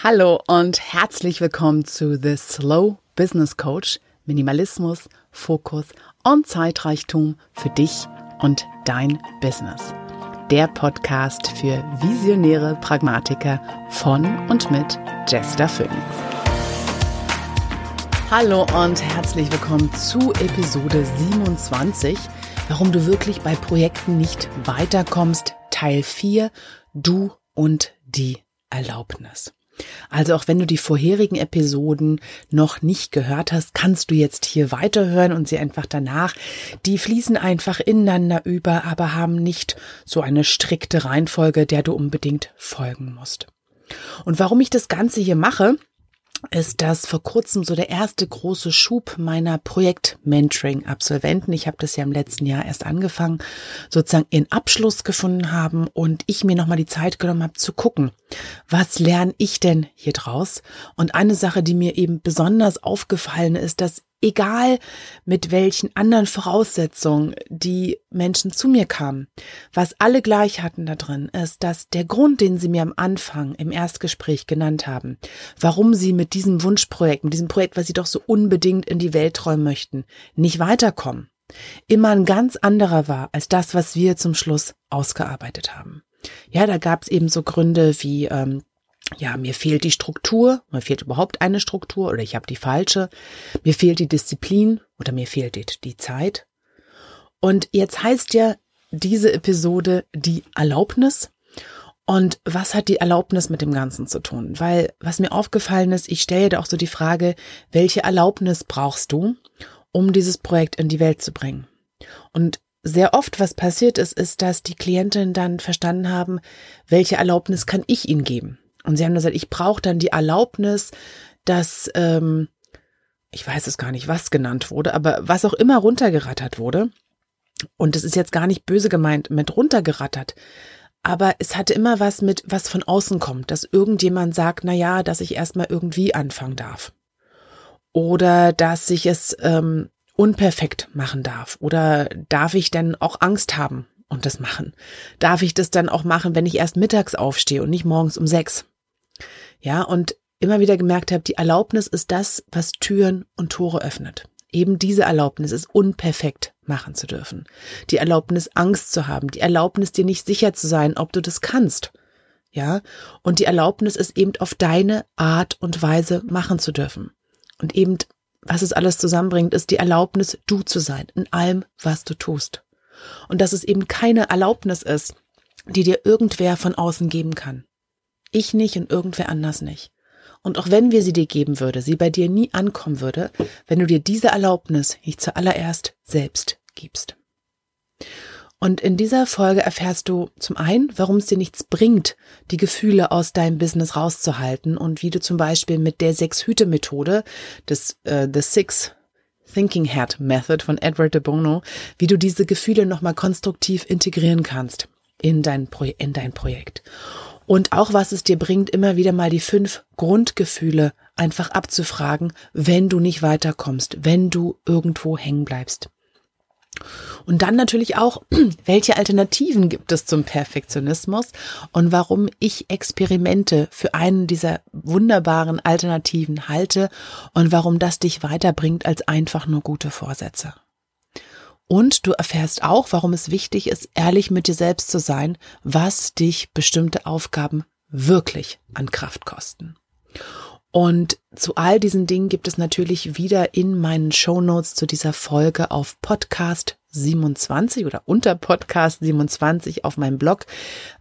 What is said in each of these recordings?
Hallo und herzlich willkommen zu The Slow Business Coach. Minimalismus, Fokus und Zeitreichtum für dich und dein Business. Der Podcast für visionäre Pragmatiker von und mit Jester Phoenix. Hallo und herzlich willkommen zu Episode 27. Warum du wirklich bei Projekten nicht weiterkommst. Teil 4. Du und die Erlaubnis. Also auch wenn du die vorherigen Episoden noch nicht gehört hast, kannst du jetzt hier weiterhören und sie einfach danach. Die fließen einfach ineinander über, aber haben nicht so eine strikte Reihenfolge, der du unbedingt folgen musst. Und warum ich das Ganze hier mache, ist das vor kurzem so der erste große Schub meiner Projekt-Mentoring-Absolventen. Ich habe das ja im letzten Jahr erst angefangen, sozusagen in Abschluss gefunden haben und ich mir nochmal die Zeit genommen habe zu gucken, was lerne ich denn hier draus? Und eine Sache, die mir eben besonders aufgefallen ist, dass egal mit welchen anderen Voraussetzungen die Menschen zu mir kamen, was alle gleich hatten da drin, ist, dass der Grund, den sie mir am Anfang im Erstgespräch genannt haben, warum sie mit diesem Wunschprojekt, mit diesem Projekt, was sie doch so unbedingt in die Welt träumen möchten, nicht weiterkommen, immer ein ganz anderer war als das, was wir zum Schluss ausgearbeitet haben. Ja, da gab es eben so Gründe wie ähm, ja, mir fehlt die Struktur, mir fehlt überhaupt eine Struktur oder ich habe die falsche, mir fehlt die Disziplin oder mir fehlt die, die Zeit. Und jetzt heißt ja diese Episode die Erlaubnis. Und was hat die Erlaubnis mit dem Ganzen zu tun? Weil was mir aufgefallen ist, ich stelle da auch so die Frage, welche Erlaubnis brauchst du, um dieses Projekt in die Welt zu bringen? Und sehr oft, was passiert ist, ist, dass die Klientinnen dann verstanden haben, welche Erlaubnis kann ich ihnen geben? Und sie haben gesagt, ich brauche dann die Erlaubnis, dass, ähm, ich weiß es gar nicht, was genannt wurde, aber was auch immer runtergerattert wurde. Und das ist jetzt gar nicht böse gemeint mit runtergerattert. Aber es hatte immer was mit, was von außen kommt, dass irgendjemand sagt, na ja, dass ich erstmal irgendwie anfangen darf. Oder dass ich es ähm, unperfekt machen darf. Oder darf ich denn auch Angst haben und das machen? Darf ich das dann auch machen, wenn ich erst mittags aufstehe und nicht morgens um sechs? Ja, und immer wieder gemerkt habe, die Erlaubnis ist das, was Türen und Tore öffnet. Eben diese Erlaubnis ist unperfekt machen zu dürfen. Die Erlaubnis, Angst zu haben. Die Erlaubnis, dir nicht sicher zu sein, ob du das kannst. Ja, und die Erlaubnis ist eben auf deine Art und Weise machen zu dürfen. Und eben, was es alles zusammenbringt, ist die Erlaubnis, du zu sein in allem, was du tust. Und dass es eben keine Erlaubnis ist, die dir irgendwer von außen geben kann. Ich nicht und irgendwer anders nicht. Und auch wenn wir sie dir geben würde, sie bei dir nie ankommen würde, wenn du dir diese Erlaubnis nicht zuallererst selbst gibst. Und in dieser Folge erfährst du zum einen, warum es dir nichts bringt, die Gefühle aus deinem Business rauszuhalten und wie du zum Beispiel mit der Sechs-Hüte-Methode, des äh, The Six Thinking Hat Method von Edward de Bono, wie du diese Gefühle nochmal konstruktiv integrieren kannst in dein, Pro in dein Projekt und auch was es dir bringt, immer wieder mal die fünf Grundgefühle einfach abzufragen, wenn du nicht weiterkommst, wenn du irgendwo hängen bleibst. Und dann natürlich auch, welche Alternativen gibt es zum Perfektionismus und warum ich Experimente für einen dieser wunderbaren Alternativen halte und warum das dich weiterbringt als einfach nur gute Vorsätze. Und du erfährst auch, warum es wichtig ist, ehrlich mit dir selbst zu sein, was dich bestimmte Aufgaben wirklich an Kraft kosten. Und zu all diesen Dingen gibt es natürlich wieder in meinen Show Notes zu dieser Folge auf Podcast 27 oder unter Podcast 27 auf meinem Blog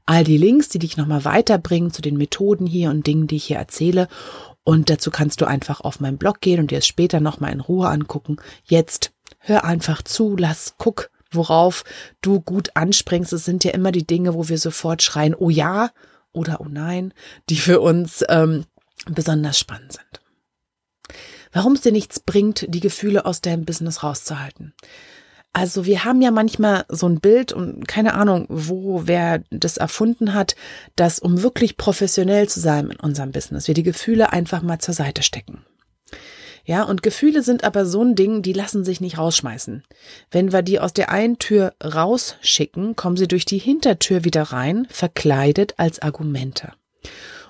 all die Links, die dich nochmal weiterbringen zu den Methoden hier und Dingen, die ich hier erzähle. Und dazu kannst du einfach auf meinen Blog gehen und dir es später nochmal in Ruhe angucken. Jetzt hör einfach zu, lass, guck, worauf du gut anspringst. Es sind ja immer die Dinge, wo wir sofort schreien, oh ja oder oh nein, die für uns ähm, besonders spannend sind. Warum es dir nichts bringt, die Gefühle aus deinem Business rauszuhalten. Also wir haben ja manchmal so ein Bild und keine Ahnung, wo wer das erfunden hat, dass um wirklich professionell zu sein in unserem Business, wir die Gefühle einfach mal zur Seite stecken. Ja, und Gefühle sind aber so ein Ding, die lassen sich nicht rausschmeißen. Wenn wir die aus der einen Tür rausschicken, kommen sie durch die Hintertür wieder rein, verkleidet als Argumente.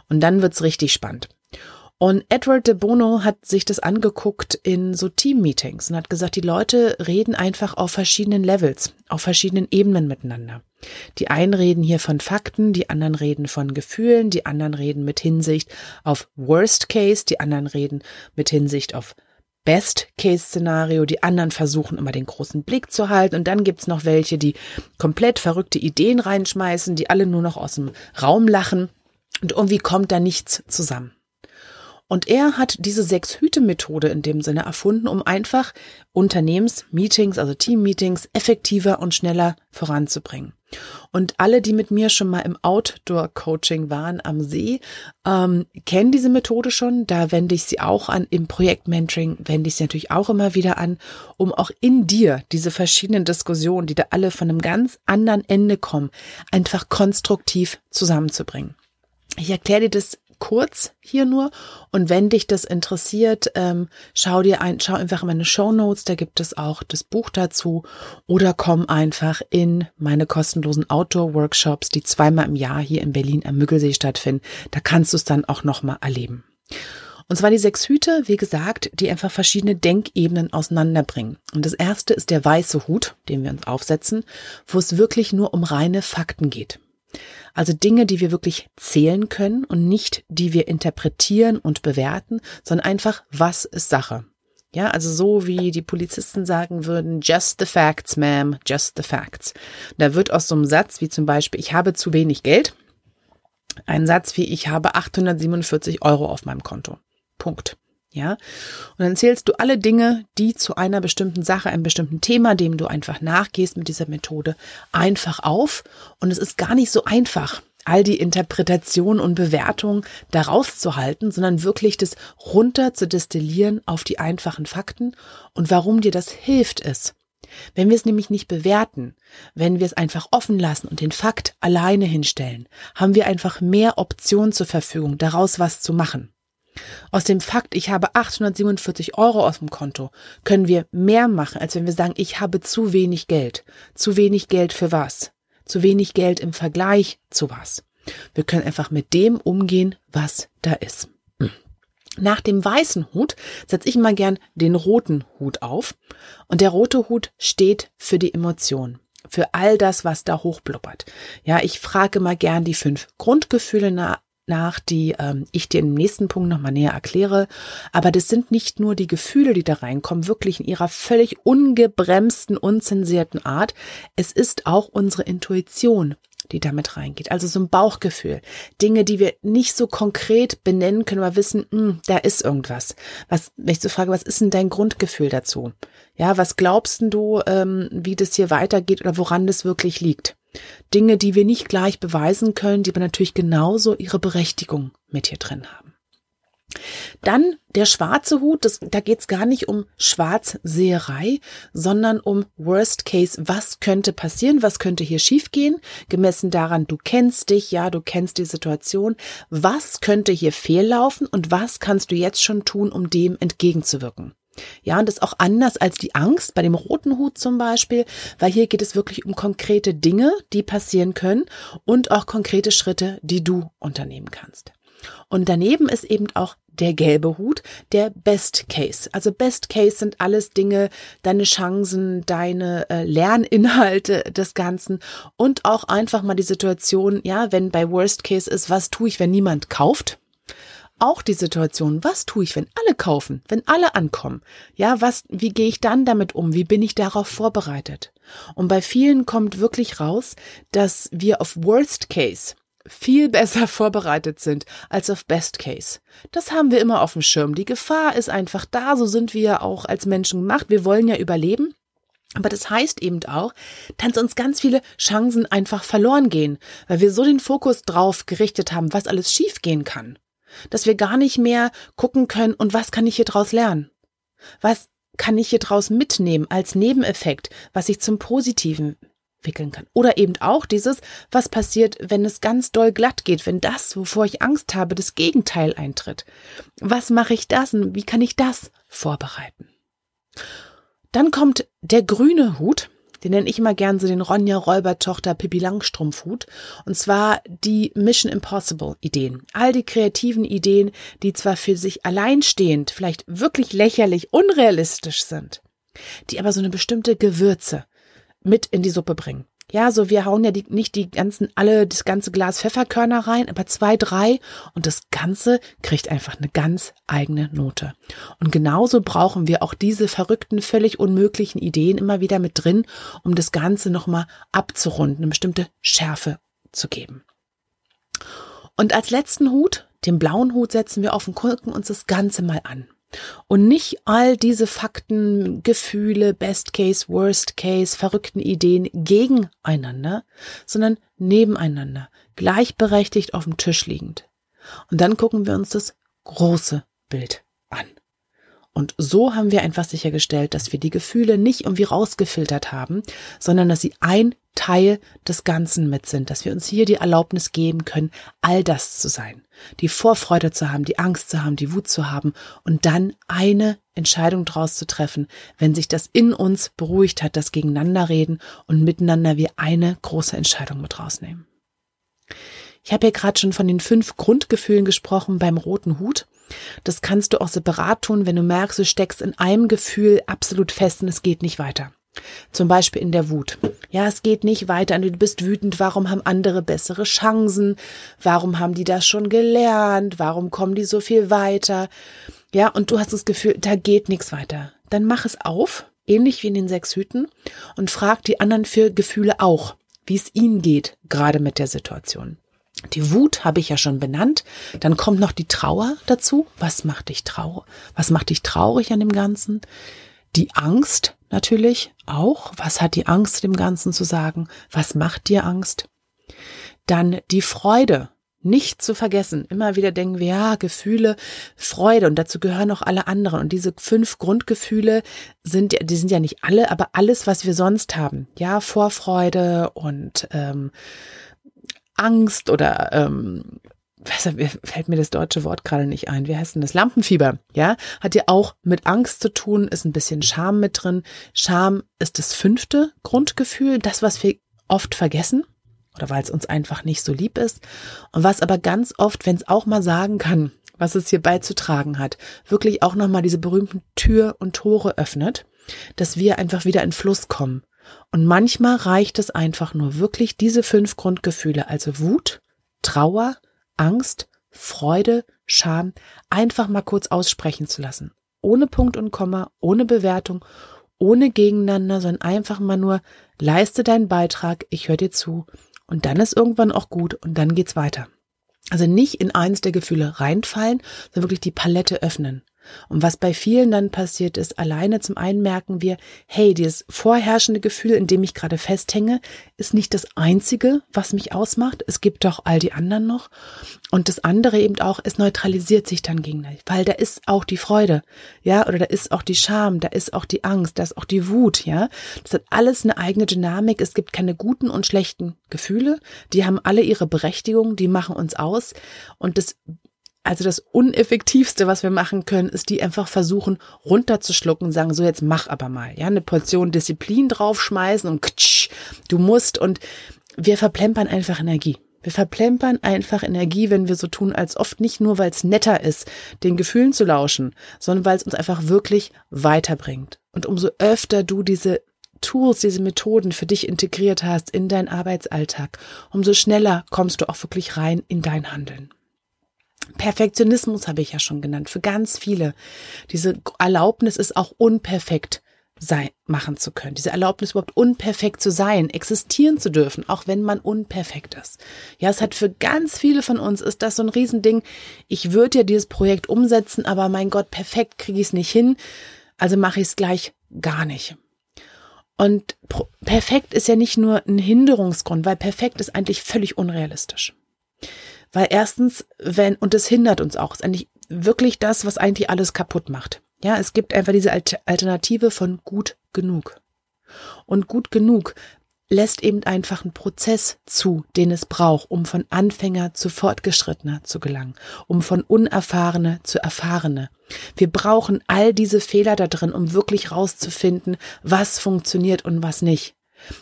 Und dann wird's richtig spannend. Und Edward de Bono hat sich das angeguckt in so Team-Meetings und hat gesagt, die Leute reden einfach auf verschiedenen Levels, auf verschiedenen Ebenen miteinander. Die einen reden hier von Fakten, die anderen reden von Gefühlen, die anderen reden mit Hinsicht auf Worst Case, die anderen reden mit Hinsicht auf Best-Case-Szenario, die anderen versuchen immer den großen Blick zu halten und dann gibt's noch welche, die komplett verrückte Ideen reinschmeißen, die alle nur noch aus dem Raum lachen und irgendwie kommt da nichts zusammen. Und er hat diese Sechs-Hüte-Methode in dem Sinne erfunden, um einfach Unternehmensmeetings, also Team-Meetings, effektiver und schneller voranzubringen. Und alle, die mit mir schon mal im Outdoor-Coaching waren am See, ähm, kennen diese Methode schon. Da wende ich sie auch an. Im Projektmentoring wende ich sie natürlich auch immer wieder an, um auch in dir diese verschiedenen Diskussionen, die da alle von einem ganz anderen Ende kommen, einfach konstruktiv zusammenzubringen. Ich erkläre dir das kurz hier nur. Und wenn dich das interessiert, ähm, schau dir ein, schau einfach in meine Show Notes, da gibt es auch das Buch dazu. Oder komm einfach in meine kostenlosen Outdoor-Workshops, die zweimal im Jahr hier in Berlin am Müggelsee stattfinden. Da kannst du es dann auch nochmal erleben. Und zwar die sechs Hüte, wie gesagt, die einfach verschiedene Denkebenen auseinanderbringen. Und das erste ist der weiße Hut, den wir uns aufsetzen, wo es wirklich nur um reine Fakten geht. Also Dinge, die wir wirklich zählen können und nicht, die wir interpretieren und bewerten, sondern einfach, was ist Sache? Ja, also so wie die Polizisten sagen würden, just the facts, ma'am, just the facts. Da wird aus so einem Satz wie zum Beispiel, ich habe zu wenig Geld, ein Satz wie, ich habe 847 Euro auf meinem Konto. Punkt. Ja. Und dann zählst du alle Dinge, die zu einer bestimmten Sache, einem bestimmten Thema, dem du einfach nachgehst mit dieser Methode, einfach auf. Und es ist gar nicht so einfach, all die Interpretation und Bewertung daraus zu halten, sondern wirklich das runter zu destillieren auf die einfachen Fakten und warum dir das hilft ist. Wenn wir es nämlich nicht bewerten, wenn wir es einfach offen lassen und den Fakt alleine hinstellen, haben wir einfach mehr Optionen zur Verfügung, daraus was zu machen. Aus dem Fakt, ich habe 847 Euro aus dem Konto, können wir mehr machen, als wenn wir sagen, ich habe zu wenig Geld. Zu wenig Geld für was? Zu wenig Geld im Vergleich zu was? Wir können einfach mit dem umgehen, was da ist. Nach dem weißen Hut setze ich mal gern den roten Hut auf. Und der rote Hut steht für die Emotion für all das, was da hochblubbert. Ja, ich frage mal gern die fünf Grundgefühle nach, nach, die ähm, ich dir im nächsten Punkt nochmal näher erkläre. Aber das sind nicht nur die Gefühle, die da reinkommen, wirklich in ihrer völlig ungebremsten, unzensierten Art. Es ist auch unsere Intuition, die damit reingeht. Also so ein Bauchgefühl. Dinge, die wir nicht so konkret benennen können, aber wissen, mh, hm, da ist irgendwas. Was, wenn ich so frage, was ist denn dein Grundgefühl dazu? Ja, was glaubst du, ähm, wie das hier weitergeht oder woran das wirklich liegt? Dinge, die wir nicht gleich beweisen können, die aber natürlich genauso ihre Berechtigung mit hier drin haben. Dann der schwarze Hut, das, da geht es gar nicht um Schwarzseherei, sondern um Worst Case. Was könnte passieren? Was könnte hier schiefgehen? Gemessen daran, du kennst dich, ja, du kennst die Situation. Was könnte hier fehllaufen und was kannst du jetzt schon tun, um dem entgegenzuwirken? Ja, und das ist auch anders als die Angst bei dem roten Hut zum Beispiel, weil hier geht es wirklich um konkrete Dinge, die passieren können und auch konkrete Schritte, die du unternehmen kannst. Und daneben ist eben auch der gelbe Hut, der Best Case. Also Best Case sind alles Dinge, deine Chancen, deine äh, Lerninhalte des Ganzen und auch einfach mal die Situation, ja, wenn bei Worst Case ist, was tue ich, wenn niemand kauft? auch die Situation, was tue ich, wenn alle kaufen, wenn alle ankommen? Ja, was, wie gehe ich dann damit um? Wie bin ich darauf vorbereitet? Und bei vielen kommt wirklich raus, dass wir auf Worst Case viel besser vorbereitet sind als auf Best Case. Das haben wir immer auf dem Schirm. Die Gefahr ist einfach da, so sind wir auch als Menschen gemacht. Wir wollen ja überleben. Aber das heißt eben auch, dass uns ganz viele Chancen einfach verloren gehen, weil wir so den Fokus drauf gerichtet haben, was alles schiefgehen kann dass wir gar nicht mehr gucken können, und was kann ich hier draus lernen? Was kann ich hier draus mitnehmen als Nebeneffekt, was ich zum Positiven wickeln kann? Oder eben auch dieses, was passiert, wenn es ganz doll glatt geht, wenn das, wovor ich Angst habe, das Gegenteil eintritt? Was mache ich das und wie kann ich das vorbereiten? Dann kommt der grüne Hut, Den nenne ich immer gern so den Ronja Räubertochter Pippi Langstrumpfhut. Und zwar die Mission Impossible Ideen. All die kreativen Ideen, die zwar für sich alleinstehend vielleicht wirklich lächerlich unrealistisch sind, die aber so eine bestimmte Gewürze mit in die Suppe bringen. Ja, so wir hauen ja die, nicht die ganzen, alle, das ganze Glas Pfefferkörner rein, aber zwei, drei und das Ganze kriegt einfach eine ganz eigene Note. Und genauso brauchen wir auch diese verrückten, völlig unmöglichen Ideen immer wieder mit drin, um das Ganze nochmal abzurunden, eine bestimmte Schärfe zu geben. Und als letzten Hut, den blauen Hut, setzen wir auf und gucken uns das Ganze mal an. Und nicht all diese Fakten, Gefühle, Best Case, Worst Case, verrückten Ideen gegeneinander, sondern nebeneinander, gleichberechtigt auf dem Tisch liegend. Und dann gucken wir uns das große Bild an. Und so haben wir einfach sichergestellt, dass wir die Gefühle nicht irgendwie rausgefiltert haben, sondern dass sie ein Teil des Ganzen mit sind, dass wir uns hier die Erlaubnis geben können, all das zu sein, die Vorfreude zu haben, die Angst zu haben, die Wut zu haben und dann eine Entscheidung draus zu treffen, wenn sich das in uns beruhigt hat, das Gegeneinanderreden und miteinander wir eine große Entscheidung mit rausnehmen. Ich habe ja gerade schon von den fünf Grundgefühlen gesprochen beim roten Hut. Das kannst du auch separat tun, wenn du merkst, du steckst in einem Gefühl absolut fest und es geht nicht weiter. Zum Beispiel in der Wut. Ja, es geht nicht weiter. Du bist wütend. Warum haben andere bessere Chancen? Warum haben die das schon gelernt? Warum kommen die so viel weiter? Ja, und du hast das Gefühl, da geht nichts weiter. Dann mach es auf, ähnlich wie in den sechs Hüten, und frag die anderen für Gefühle auch, wie es ihnen geht, gerade mit der Situation. Die Wut habe ich ja schon benannt. Dann kommt noch die Trauer dazu. Was macht dich traurig? Was macht dich traurig an dem Ganzen? Die Angst natürlich auch. Was hat die Angst dem Ganzen zu sagen? Was macht dir Angst? Dann die Freude. Nicht zu vergessen. Immer wieder denken wir, ja, Gefühle, Freude und dazu gehören auch alle anderen. Und diese fünf Grundgefühle sind, die sind ja nicht alle, aber alles, was wir sonst haben. Ja, Vorfreude und ähm, Angst oder ähm, was, fällt mir das deutsche Wort gerade nicht ein. Wie heißt denn das? Lampenfieber, ja? Hat ja auch mit Angst zu tun, ist ein bisschen Scham mit drin. Scham ist das fünfte Grundgefühl, das, was wir oft vergessen oder weil es uns einfach nicht so lieb ist. Und was aber ganz oft, wenn es auch mal sagen kann, was es hier beizutragen hat, wirklich auch nochmal diese berühmten Tür und Tore öffnet, dass wir einfach wieder in Fluss kommen. Und manchmal reicht es einfach nur wirklich diese fünf Grundgefühle, also Wut, Trauer, Angst, Freude, Scham einfach mal kurz aussprechen zu lassen. Ohne Punkt und Komma, ohne Bewertung, ohne Gegeneinander, sondern einfach mal nur leiste deinen Beitrag, ich höre dir zu und dann ist irgendwann auch gut und dann geht's weiter. Also nicht in eins der Gefühle reinfallen, sondern wirklich die Palette öffnen. Und was bei vielen dann passiert ist, alleine zum einen merken wir, hey, dieses vorherrschende Gefühl, in dem ich gerade festhänge, ist nicht das einzige, was mich ausmacht. Es gibt doch all die anderen noch. Und das andere eben auch, es neutralisiert sich dann gegenseitig, weil da ist auch die Freude, ja, oder da ist auch die Scham, da ist auch die Angst, da ist auch die Wut, ja. Das hat alles eine eigene Dynamik. Es gibt keine guten und schlechten Gefühle. Die haben alle ihre Berechtigung, die machen uns aus. Und das also das Uneffektivste, was wir machen können, ist die einfach versuchen runterzuschlucken und sagen, so jetzt mach aber mal, ja, eine Portion Disziplin draufschmeißen und ktsch, du musst und wir verplempern einfach Energie. Wir verplempern einfach Energie, wenn wir so tun, als oft nicht nur, weil es netter ist, den Gefühlen zu lauschen, sondern weil es uns einfach wirklich weiterbringt. Und umso öfter du diese Tools, diese Methoden für dich integriert hast in deinen Arbeitsalltag, umso schneller kommst du auch wirklich rein in dein Handeln. Perfektionismus habe ich ja schon genannt, für ganz viele. Diese Erlaubnis ist auch unperfekt sein, machen zu können. Diese Erlaubnis überhaupt unperfekt zu sein, existieren zu dürfen, auch wenn man unperfekt ist. Ja, es hat für ganz viele von uns ist das so ein Riesending. Ich würde ja dieses Projekt umsetzen, aber mein Gott, perfekt kriege ich es nicht hin. Also mache ich es gleich gar nicht. Und perfekt ist ja nicht nur ein Hinderungsgrund, weil perfekt ist eigentlich völlig unrealistisch. Weil erstens, wenn, und das hindert uns auch, ist eigentlich wirklich das, was eigentlich alles kaputt macht. Ja, es gibt einfach diese Alternative von gut genug. Und gut genug lässt eben einfach einen Prozess zu, den es braucht, um von Anfänger zu Fortgeschrittener zu gelangen, um von Unerfahrene zu Erfahrene. Wir brauchen all diese Fehler da drin, um wirklich rauszufinden, was funktioniert und was nicht.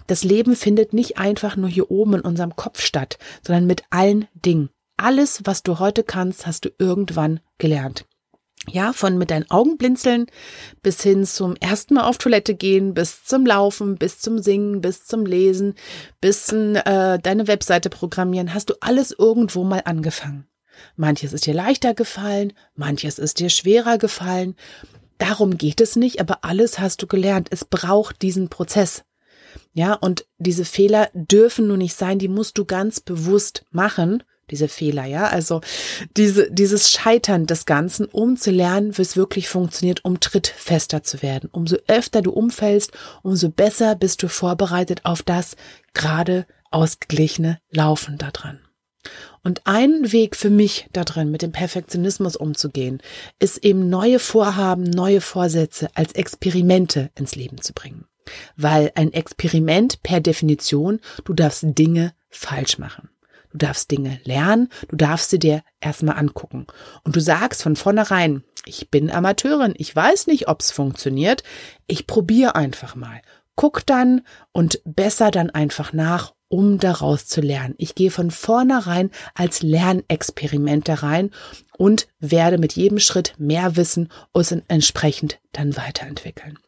Das Leben findet nicht einfach nur hier oben in unserem Kopf statt, sondern mit allen Dingen. Alles, was du heute kannst, hast du irgendwann gelernt. Ja, von mit deinen Augen blinzeln bis hin zum ersten Mal auf Toilette gehen, bis zum Laufen, bis zum Singen, bis zum Lesen, bis äh, deine Webseite programmieren, hast du alles irgendwo mal angefangen. Manches ist dir leichter gefallen, manches ist dir schwerer gefallen. Darum geht es nicht, aber alles hast du gelernt. Es braucht diesen Prozess. Ja, und diese Fehler dürfen nur nicht sein, die musst du ganz bewusst machen diese Fehler, ja, also diese, dieses Scheitern des Ganzen, um zu lernen, wie es wirklich funktioniert, um trittfester zu werden. Umso öfter du umfällst, umso besser bist du vorbereitet auf das gerade ausgeglichene Laufen da dran. Und ein Weg für mich da drin, mit dem Perfektionismus umzugehen, ist eben neue Vorhaben, neue Vorsätze als Experimente ins Leben zu bringen. Weil ein Experiment per Definition, du darfst Dinge falsch machen. Du darfst Dinge lernen, du darfst sie dir erstmal angucken. Und du sagst von vornherein, ich bin Amateurin, ich weiß nicht, ob's funktioniert, ich probiere einfach mal. Guck dann und besser dann einfach nach, um daraus zu lernen. Ich gehe von vornherein als Lernexperiment da rein und werde mit jedem Schritt mehr wissen und entsprechend dann weiterentwickeln.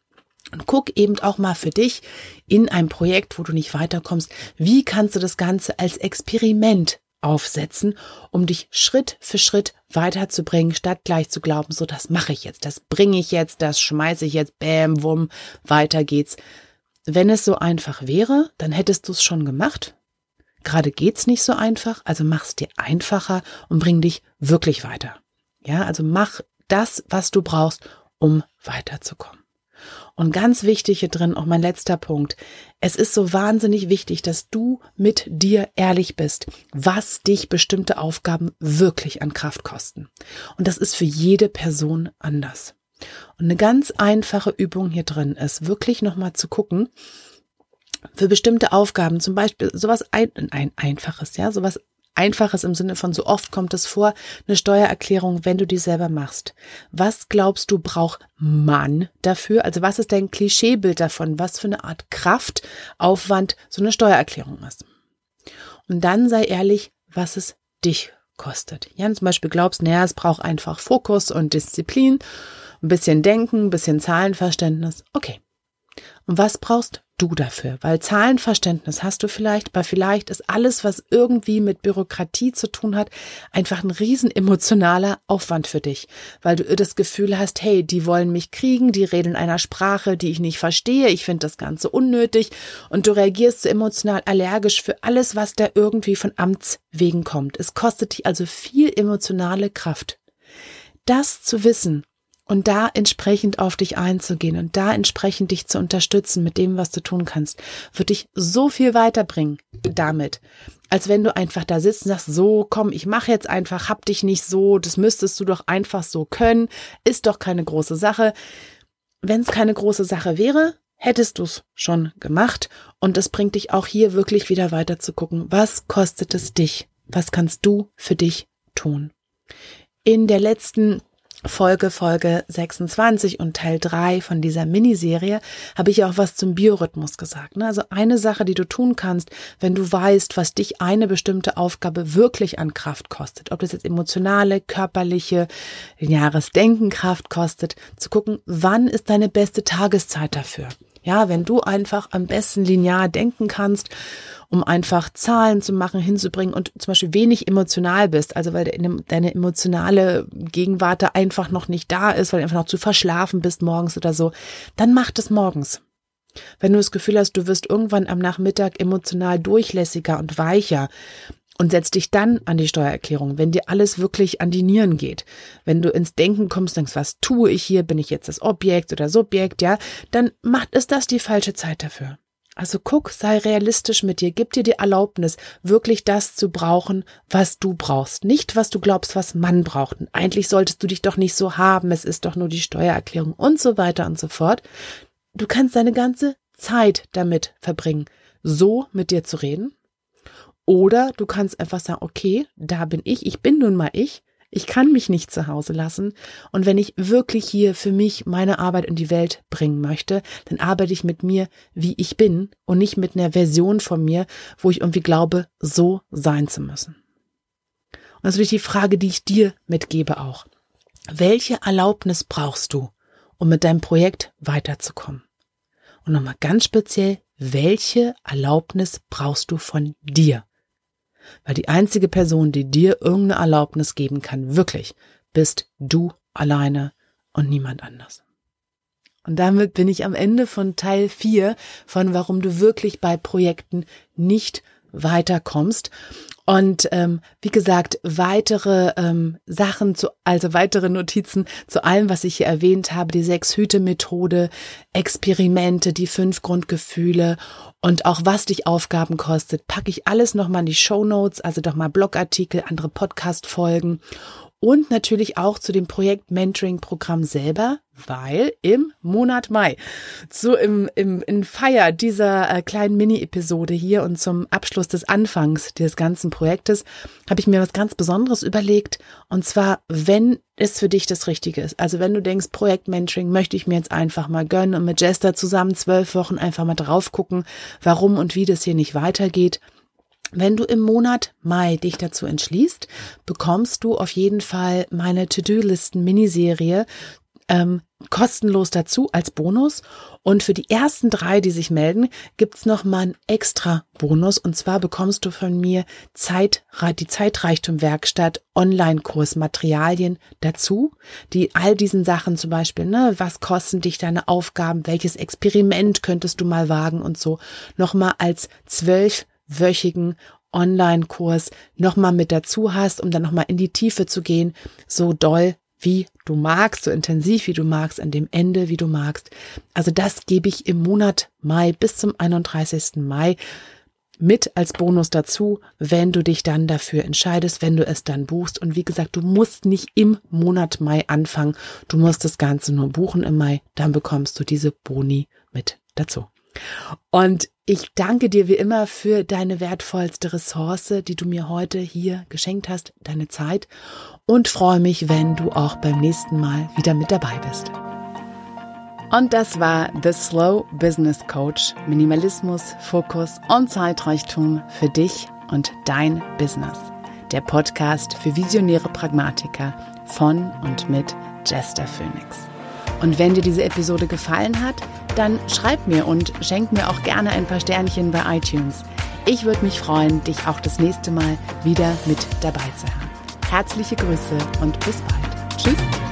Und guck eben auch mal für dich in einem Projekt, wo du nicht weiterkommst, wie kannst du das Ganze als Experiment aufsetzen, um dich Schritt für Schritt weiterzubringen, statt gleich zu glauben, so das mache ich jetzt, das bringe ich jetzt, das schmeiße ich jetzt, bäm, wumm, weiter geht's. Wenn es so einfach wäre, dann hättest du es schon gemacht. Gerade geht's nicht so einfach, also mach's dir einfacher und bring dich wirklich weiter. Ja, also mach das, was du brauchst, um weiterzukommen. Und ganz wichtig hier drin, auch mein letzter Punkt. Es ist so wahnsinnig wichtig, dass du mit dir ehrlich bist, was dich bestimmte Aufgaben wirklich an Kraft kosten. Und das ist für jede Person anders. Und eine ganz einfache Übung hier drin ist, wirklich nochmal zu gucken, für bestimmte Aufgaben, zum Beispiel sowas ein, ein einfaches, ja, sowas Einfaches im Sinne von so oft kommt es vor, eine Steuererklärung, wenn du die selber machst. Was glaubst du, braucht man dafür? Also was ist dein Klischeebild davon? Was für eine Art Kraft, Aufwand so eine Steuererklärung ist? Und dann sei ehrlich, was es dich kostet. Ja, zum Beispiel glaubst, naja, es braucht einfach Fokus und Disziplin, ein bisschen Denken, ein bisschen Zahlenverständnis. Okay. Und was brauchst du dafür? Weil Zahlenverständnis hast du vielleicht, aber vielleicht ist alles, was irgendwie mit Bürokratie zu tun hat, einfach ein riesen emotionaler Aufwand für dich, weil du das Gefühl hast, hey, die wollen mich kriegen, die reden in einer Sprache, die ich nicht verstehe, ich finde das Ganze unnötig und du reagierst so emotional allergisch für alles, was da irgendwie von Amts wegen kommt. Es kostet dich also viel emotionale Kraft. Das zu wissen und da entsprechend auf dich einzugehen und da entsprechend dich zu unterstützen mit dem, was du tun kannst, wird dich so viel weiterbringen damit, als wenn du einfach da sitzt und sagst, so, komm, ich mache jetzt einfach, hab dich nicht so, das müsstest du doch einfach so können, ist doch keine große Sache. Wenn es keine große Sache wäre, hättest du es schon gemacht und es bringt dich auch hier wirklich wieder weiter zu gucken, was kostet es dich? Was kannst du für dich tun? In der letzten Folge, Folge 26 und Teil 3 von dieser Miniserie habe ich auch was zum Biorhythmus gesagt. Ne? Also eine Sache, die du tun kannst, wenn du weißt, was dich eine bestimmte Aufgabe wirklich an Kraft kostet, ob das jetzt emotionale, körperliche, lineares Denken Kraft kostet, zu gucken, wann ist deine beste Tageszeit dafür. Ja, wenn du einfach am besten linear denken kannst, um einfach Zahlen zu machen, hinzubringen und zum Beispiel wenig emotional bist, also weil deine emotionale Gegenwart einfach noch nicht da ist, weil du einfach noch zu verschlafen bist morgens oder so, dann mach das morgens. Wenn du das Gefühl hast, du wirst irgendwann am Nachmittag emotional durchlässiger und weicher, und setz dich dann an die Steuererklärung, wenn dir alles wirklich an die Nieren geht. Wenn du ins Denken kommst, denkst, was tue ich hier? Bin ich jetzt das Objekt oder Subjekt? Ja, dann macht es das die falsche Zeit dafür. Also guck, sei realistisch mit dir, gib dir die Erlaubnis, wirklich das zu brauchen, was du brauchst. Nicht, was du glaubst, was man braucht. Und eigentlich solltest du dich doch nicht so haben, es ist doch nur die Steuererklärung und so weiter und so fort. Du kannst deine ganze Zeit damit verbringen, so mit dir zu reden, oder du kannst einfach sagen, okay, da bin ich, ich bin nun mal ich, Ich kann mich nicht zu Hause lassen. Und wenn ich wirklich hier für mich meine Arbeit in die Welt bringen möchte, dann arbeite ich mit mir, wie ich bin und nicht mit einer Version von mir, wo ich irgendwie glaube, so sein zu müssen. Und das ist die Frage, die ich dir mitgebe auch. Welche Erlaubnis brauchst du, um mit deinem Projekt weiterzukommen? Und nochmal ganz speziell, welche Erlaubnis brauchst du von dir? Weil die einzige Person, die dir irgendeine Erlaubnis geben kann, wirklich, bist du alleine und niemand anders. Und damit bin ich am Ende von Teil 4 von warum du wirklich bei Projekten nicht weiterkommst. Und ähm, wie gesagt, weitere ähm, Sachen zu, also weitere Notizen zu allem, was ich hier erwähnt habe, die Sechs-Hüte-Methode, Experimente, die fünf Grundgefühle und auch was dich Aufgaben kostet, packe ich alles nochmal in die Show Notes, also doch mal Blogartikel, andere Podcast-Folgen und natürlich auch zu dem Projekt Mentoring Programm selber, weil im Monat Mai, so im, im in Feier dieser äh, kleinen Mini-Episode hier und zum Abschluss des Anfangs des ganzen Projektes, habe ich mir was ganz Besonderes überlegt. Und zwar, wenn es für dich das Richtige ist. Also wenn du denkst, Projekt Mentoring möchte ich mir jetzt einfach mal gönnen und mit Jester zusammen zwölf Wochen einfach mal drauf gucken, warum und wie das hier nicht weitergeht wenn du im Monat Mai dich dazu entschließt, bekommst du auf jeden Fall meine To-Do-Listen-Miniserie ähm, kostenlos dazu als Bonus. Und für die ersten drei, die sich melden, gibt's noch mal einen extra Bonus. Und zwar bekommst du von mir Zeit, die Zeitreichtum-Werkstatt Online-Kurs-Materialien dazu, die all diesen Sachen zum Beispiel, ne, was kosten dich deine Aufgaben, welches Experiment könntest du mal wagen und so, noch mal als zwölf wöchigen Online-Kurs nochmal mit dazu hast, um dann nochmal in die Tiefe zu gehen, so doll wie du magst, so intensiv wie du magst, an dem Ende wie du magst. Also das gebe ich im Monat Mai bis zum 31. Mai mit als Bonus dazu, wenn du dich dann dafür entscheidest, wenn du es dann buchst. Und wie gesagt, du musst nicht im Monat Mai anfangen. Du musst das Ganze nur buchen im Mai, dann bekommst du diese Boni mit dazu. Und ich danke dir wie immer für deine wertvollste Ressource, die du mir heute hier geschenkt hast, deine Zeit und freue mich, wenn du auch beim nächsten Mal wieder mit dabei bist. Und das war The Slow Business Coach. Minimalismus, Fokus und Zeitreichtum für dich und dein Business. Der Podcast für visionäre Pragmatiker von und mit Jester Phoenix. Und wenn dir diese Episode gefallen hat, dann schreib mir und schenk mir auch gerne ein paar Sternchen bei iTunes. Ich würde mich freuen, dich auch das nächste Mal wieder mit dabei zu haben. Herzliche Grüße und bis bald. Tschüss.